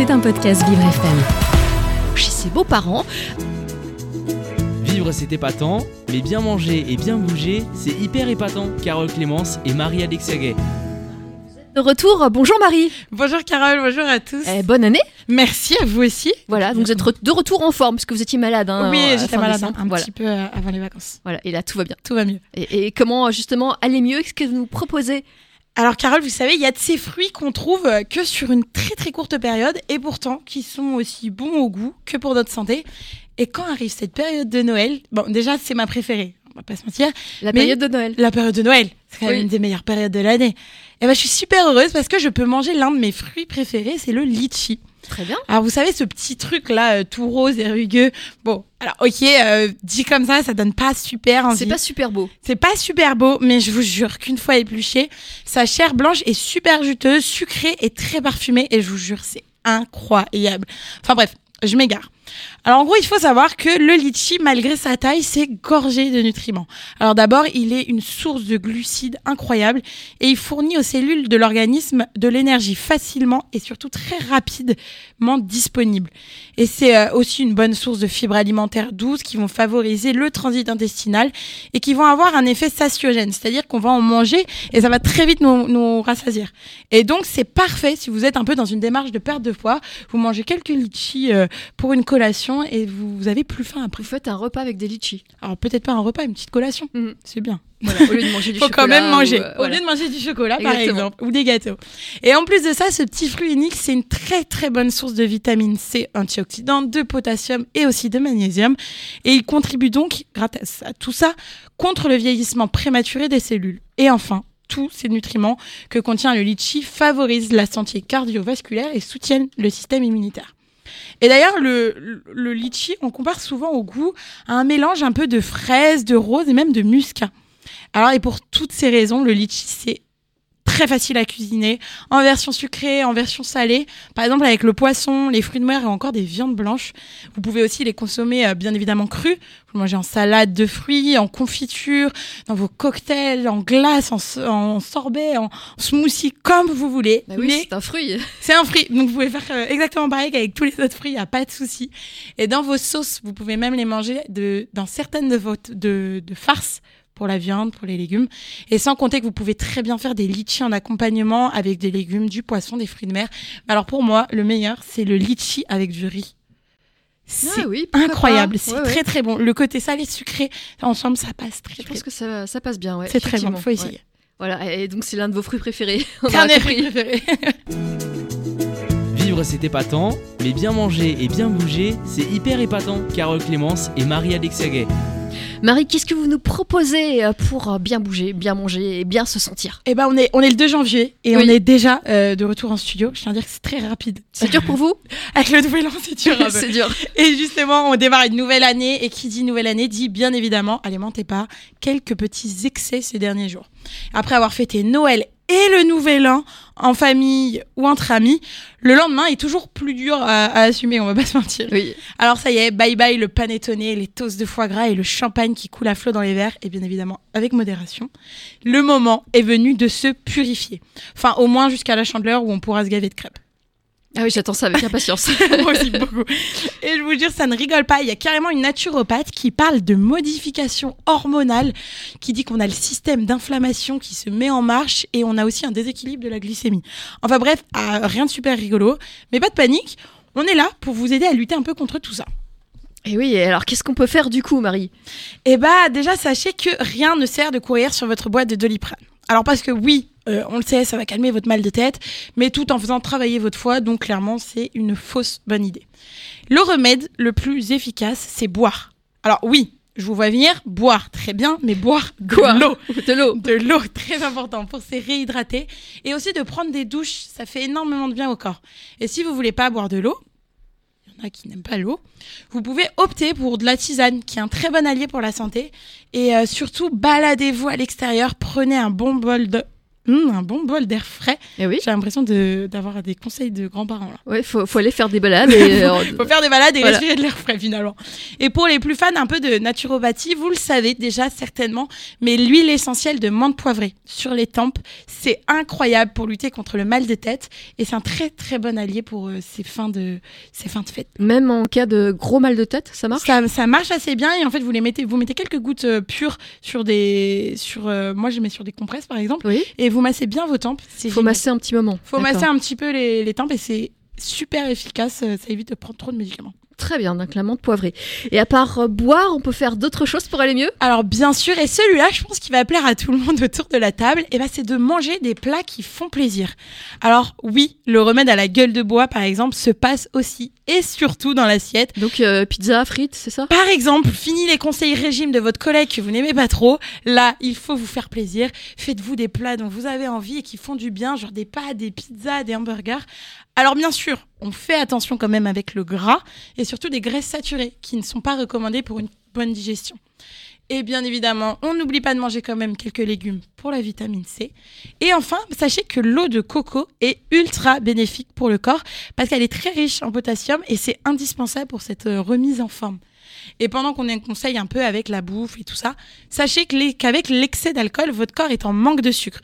C'est un podcast Vivre FM. Chez ses beaux-parents, Vivre c'est épatant, mais bien manger et bien bouger, c'est hyper épatant. Carole Clémence et Marie-Alexia Gay. de retour, bonjour Marie. Bonjour Carole, bonjour à tous. Eh, bonne année. Merci à vous aussi. Voilà, donc vous êtes re- de retour en forme parce que vous étiez malade. Hein, oui, la j'étais malade décembre. un voilà. petit peu euh, avant les vacances. Voilà, et là tout va bien. Tout va mieux. Et, et comment justement aller mieux? Qu'est-ce que vous nous proposez? Alors Carole, vous savez, il y a de ces fruits qu'on trouve euh, que sur une très très courte période et pourtant qui sont aussi bons au goût que pour notre santé. Et quand arrive cette période de Noël, bon déjà c'est ma préférée, on va pas se mentir, La période de Noël. la période de Noël, c'est quand même Oui. une des meilleures périodes de l'année. Et ben je suis super heureuse parce que je peux manger l'un de mes fruits préférés, c'est le litchi. Très bien. Alors vous savez ce petit truc là euh, tout rose et rugueux. Bon, alors OK, euh, dit comme ça, ça donne pas super envie. C'est pas super beau. C'est pas super beau, mais je vous jure qu'une fois épluché, sa chair blanche est super juteuse, sucrée et très parfumée. Et je vous jure, c'est incroyable. Enfin bref, je m'égare. Alors en gros, il faut savoir que le litchi, malgré sa taille, c'est gorgé de nutriments. Alors d'abord, il est une source de glucides incroyable et il fournit aux cellules de l'organisme de l'énergie facilement et surtout très rapidement disponible. Et c'est euh, aussi une bonne source de fibres alimentaires douces qui vont favoriser le transit intestinal et qui vont avoir un effet satiogène, c'est-à-dire qu'on va en manger et ça va très vite nous, nous rassasier. Et donc c'est parfait si vous êtes un peu dans une démarche de perte de poids, vous mangez quelques litchis euh, pour une collation et vous, vous avez plus faim après. Vous faites un repas avec des litchis. Alors peut-être pas un repas, une petite collation, Mhm. c'est bien. Voilà, au lieu de manger du faut chocolat. quand même manger. ou, euh, Au lieu de manger du chocolat, par Exactement. exemple, ou des gâteaux. Et en plus de ça, ce petit fruit unique, c'est une très très bonne source de vitamine C antioxydante, de potassium et aussi de magnésium. Et il contribue donc, grâce à tout ça, contre le vieillissement prématuré des cellules. Et enfin, tous ces nutriments que contient le litchi favorisent la santé cardiovasculaire et soutiennent le système immunitaire. Et d'ailleurs, le, le, litchi, on compare souvent au goût à un mélange un peu de fraises, de rose et même de muscat. Alors, et pour toutes ces raisons, le litchi, c'est très facile à cuisiner, en version sucrée, en version salée. Par exemple, avec le poisson, les fruits de mer et encore des viandes blanches. Vous pouvez aussi les consommer, euh, bien évidemment, crus. Vous le mangez en salade de fruits, en confiture, dans vos cocktails, en glace, en, so- en sorbet, en smoothie, comme vous voulez. Bah oui, Mais c'est un fruit. c'est un fruit, donc vous pouvez faire euh, exactement pareil qu'avec tous les autres fruits, il n'y a pas de souci. Et dans vos sauces, vous pouvez même les manger de, dans certaines de vos de, de farces pour la viande, pour les légumes. Et sans compter que vous pouvez très bien faire des litchis en accompagnement avec des légumes, du poisson, des fruits de mer. Alors pour moi, le meilleur, c'est le litchi avec du riz. C'est Ah oui, incroyable, c'est Ouais, ouais. très très bon. Le côté salé sucré, ensemble, ça passe très Je très pense que ça, ça passe bien. Ouais, C'est très bon, effectivement. faut Ouais. essayer. Voilà, et donc c'est l'un de vos fruits préférés. Un des fruits préférés. Vivre c'est épatant, mais bien manger et bien bouger, c'est hyper épatant. Carole Clémence et Marie-Alexia Gay. Marie, qu'est-ce que vous nous proposez euh, pour euh, bien bouger, bien manger et bien se sentir? Eh ben, on est, on est le 2 janvier et Oui. on est déjà euh, de retour en studio. Je tiens à dire que c'est très rapide. C'est dur pour vous? Avec le nouvel an, c'est dur. peu. C'est dur. et justement, on démarre une nouvelle année. Et qui dit nouvelle année dit bien évidemment, allez, mentez pas, quelques petits excès ces derniers jours. Après avoir fêté Noël et le nouvel an en famille ou entre amis, le lendemain est toujours plus dur à, à assumer, on va pas se mentir. Oui. Alors ça y est, bye bye le panettone, les toasts de foie gras et le champagne qui coule à flot dans les verres, et bien évidemment avec modération. Le moment est venu de se purifier. Enfin, au moins jusqu'à la chandeleur où on pourra se gaver de crêpes. Ah oui, j'attends ça avec impatience. Moi aussi, beaucoup. Et je vous jure, ça ne rigole pas. Il y a carrément une naturopathe qui parle de modification hormonale, qui dit qu'on a le système d'inflammation qui se met en marche et on a aussi un déséquilibre de la glycémie. Enfin bref, ah, rien de super rigolo. Mais pas de panique, on est là pour vous aider à lutter un peu contre tout ça. et oui, alors qu'est-ce qu'on peut faire du coup, Marie? Eh bah déjà sachez que rien ne sert de courir sur votre boîte de Doliprane. Alors parce que oui, euh, on le sait, ça va calmer votre mal de tête, mais tout en faisant travailler votre foie, donc clairement c'est une fausse bonne idée. Le remède le plus efficace, c'est boire. Alors oui, je vous vois venir, boire très bien, mais boire de l'eau. De l'eau. De l'eau, très important pour se réhydrater. Et aussi de prendre des douches, ça fait énormément de bien au corps. Et si vous voulez pas boire de l'eau, il y en a qui n'aiment pas l'eau, vous pouvez opter pour de la tisane, qui est un très bon allié pour la santé. Et euh, surtout, baladez-vous à l'extérieur, prenez un bon bol de Hum, un bon bol d'air frais. Et Eh oui. J'ai l'impression de- d'avoir des conseils de grands-parents. Ouais, faut, faut aller faire des balades. Et, euh, Faut faire des balades et Voilà. respirer de l'air frais finalement. Et pour les plus fans un peu de naturopathie, vous le savez déjà certainement, mais l'huile essentielle de menthe poivrée sur les tempes, c'est incroyable pour lutter contre le mal de tête et c'est un très très bon allié pour euh, ces fins de ces fins de fête. même en cas de gros mal de tête, ça marche? Ça, ça marche assez bien et en fait vous les mettez vous mettez quelques gouttes euh, pures sur des sur moi je mets sur des compresses par exemple Oui. et vous massez bien vos tempes. Faut génial. masser un petit moment. Faut masser un petit peu les, les tempes et c'est super efficace, euh, ça évite de prendre trop de médicaments. Très bien, donc la menthe poivrée. Et à part euh, boire, on peut faire d'autres choses pour aller mieux? Alors bien sûr, et celui-là, je pense qu'il va plaire à tout le monde autour de la table, et ben c'est de manger des plats qui font plaisir. Alors oui, le remède à la gueule de bois, par exemple, se passe aussi et surtout dans l'assiette. Donc euh, pizza, frites, c'est ça? Par exemple, fini les conseils régime de votre collègue que vous n'aimez pas trop. Là, il faut vous faire plaisir. Faites-vous des plats dont vous avez envie et qui font du bien, genre des pâtes, des pizzas, des hamburgers. Alors bien sûr, on fait attention quand même avec le gras et surtout des graisses saturées qui ne sont pas recommandées pour une bonne digestion. Et bien évidemment, on n'oublie pas de manger quand même quelques légumes pour la vitamine C. Et enfin, sachez que l'eau de coco est ultra bénéfique pour le corps parce qu'elle est très riche en potassium et c'est indispensable pour cette euh, remise en forme. Et pendant qu'on est en conseil un peu avec la bouffe et tout ça, sachez qu'avec l'excès d'alcool, votre corps est en manque de sucre.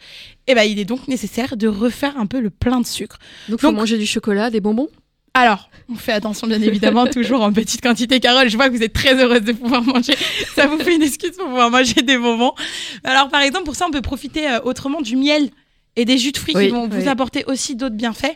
Et ben, il est donc nécessaire de refaire un peu le plein de sucre. Donc faut Donc- manger du chocolat, des bonbons? Alors, on fait attention bien évidemment, toujours en petite quantité. Carole, je vois que vous êtes très heureuse de pouvoir manger. Ça vous fait une excuse pour pouvoir manger des bonbons. Alors, par exemple, pour ça, on peut profiter euh, autrement du miel et des jus de fruits Oui, qui vont oui. vous apporter aussi d'autres bienfaits.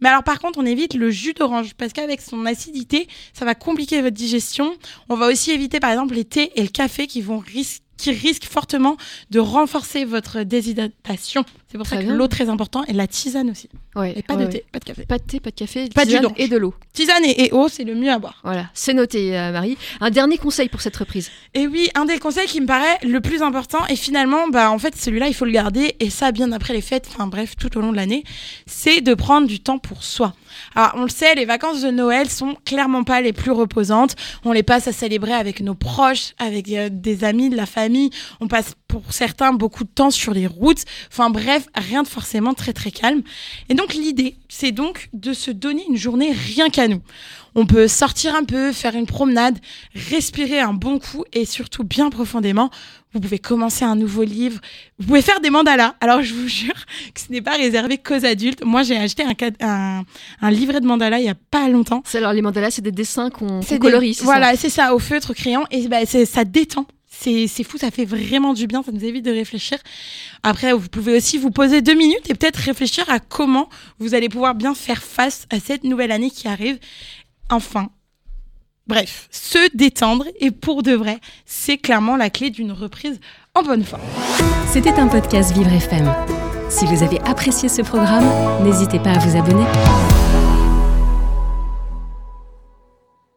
Mais alors, par contre, on évite le jus d'orange parce qu'avec son acidité, ça va compliquer votre digestion. On va aussi éviter, par exemple, les thés et le café qui vont risquer qui risquent fortement de renforcer votre déshydratation. C'est pour Très ça que l'eau très important et la tisane aussi. Ouais. Et pas ouais, de thé, pas de café. Pas de thé, pas de café, Pas tisane d'orange. et de l'eau. Tisane et, et eau, c'est le mieux à boire. Voilà, c'est noté, euh, Marie. Un dernier conseil pour cette reprise. Et oui, un des conseils qui me paraît le plus important, et finalement, bah, en fait, celui-là, il faut le garder, et ça, bien après les fêtes, enfin bref, tout au long de l'année, c'est de prendre du temps pour soi. Alors, on le sait, les vacances de Noël sont clairement pas les plus reposantes. On les passe à célébrer avec nos proches, avec euh, des amis, de la famille. On passe pour certains beaucoup de temps sur les routes. Enfin bref, rien de forcément très très calme. Et donc, l'idée, c'est donc de se donner une journée rien qu'à nous. On peut sortir un peu, faire une promenade, respirer un bon coup et surtout bien profondément. Vous pouvez commencer un nouveau livre. Vous pouvez faire des mandalas. Alors, je vous jure que ce n'est pas réservé qu'aux adultes. Moi, j'ai acheté un, cad- un, un livret de mandalas il y a pas longtemps. C'est alors les mandalas, c'est des dessins qu'on des- colorie, ça Voilà, c'est ça, au feutre, au crayon. Et bah, ça détend. C'est fou, ça fait vraiment du bien, ça nous évite de réfléchir. Après, vous pouvez aussi vous poser deux minutes et peut-être réfléchir à comment vous allez pouvoir bien faire face à cette nouvelle année qui arrive. Enfin, bref, se détendre et pour de vrai, c'est clairement la clé d'une reprise en bonne forme. C'était un podcast Vivre FM. Si vous avez apprécié ce programme, n'hésitez pas à vous abonner.